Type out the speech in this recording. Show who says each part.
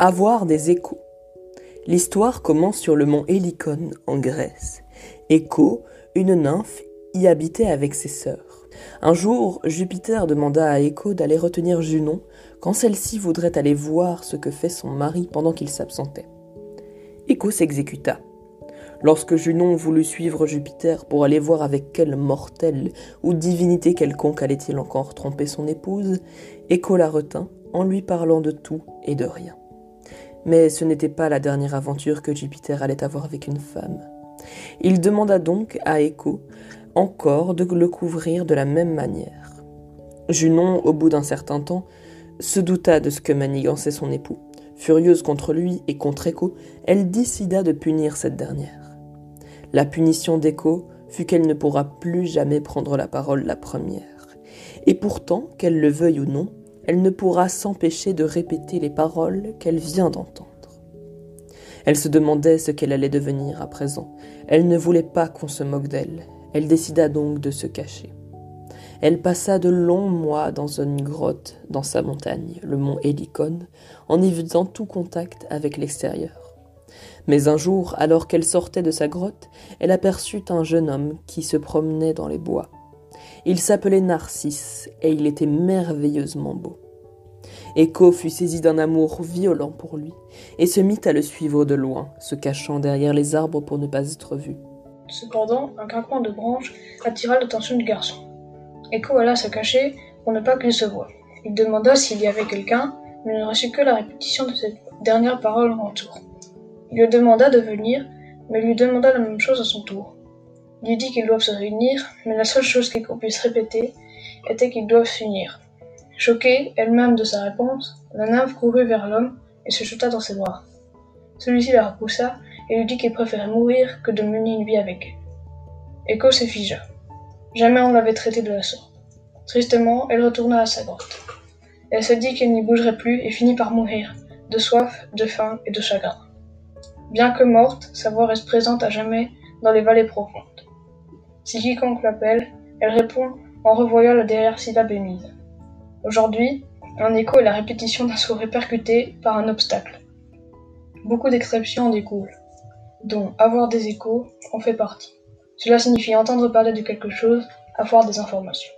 Speaker 1: Avoir des échos. L'histoire commence sur le mont Hélicon, en Grèce. Écho, une nymphe, y habitait avec ses sœurs. Un jour, Jupiter demanda à Écho d'aller retenir Junon quand celle-ci voudrait aller voir ce que fait son mari pendant qu'il s'absentait. Écho s'exécuta. Lorsque Junon voulut suivre Jupiter pour aller voir avec quel mortel ou divinité quelconque allait-il encore tromper son épouse, Écho la retint en lui parlant de tout et de rien. Mais ce n'était pas la dernière aventure que Jupiter allait avoir avec une femme. Il demanda donc à Écho encore de le couvrir de la même manière. Junon, au bout d'un certain temps, se douta de ce que manigançait son époux. Furieuse contre lui et contre Écho, elle décida de punir cette dernière. La punition d'Écho fut qu'elle ne pourra plus jamais prendre la parole la première. Et pourtant, qu'elle le veuille ou non, elle ne pourra s'empêcher de répéter les paroles qu'elle vient d'entendre. Elle se demandait ce qu'elle allait devenir à présent. Elle ne voulait pas qu'on se moque d'elle. Elle décida donc de se cacher. Elle passa de longs mois dans une grotte dans sa montagne, le mont Hélicon, en évitant tout contact avec l'extérieur. Mais un jour, alors qu'elle sortait de sa grotte, elle aperçut un jeune homme qui se promenait dans les bois. Il s'appelait Narcisse et il était merveilleusement beau. Écho fut saisi d'un amour violent pour lui et se mit à le suivre de loin, se cachant derrière les arbres pour ne pas être vu.
Speaker 2: Cependant, un craquement de branches attira l'attention du garçon. Echo alla se cacher pour ne pas qu'il se voie. Il demanda s'il y avait quelqu'un, mais ne reçut que la répétition de cette dernière parole en retour. Il lui demanda de venir, mais lui demanda la même chose à son tour. Il dit qu'ils doivent se réunir, mais la seule chose qu'Echo puisse répéter était qu'ils doivent s'unir. Choquée elle-même de sa réponse, la nymphe courut vers l'homme et se jeta dans ses bras. Celui-ci la repoussa et lui dit qu'il préférait mourir que de mener une vie avec elle. Echo se figea? Jamais on l'avait traité de la sorte. Tristement, elle retourna à sa grotte. Elle se dit qu'elle n'y bougerait plus et finit par mourir, de soif, de faim et de chagrin. Bien que morte, sa voix reste présente à jamais dans les vallées profondes. Si quiconque l'appelle, elle répond en revoyant la derrière syllabe émise. Aujourd'hui, un écho est la répétition d'un souhait percuté par un obstacle. Beaucoup d'exceptions en découlent, dont avoir des échos en fait partie. Cela signifie entendre parler de quelque chose, avoir des informations.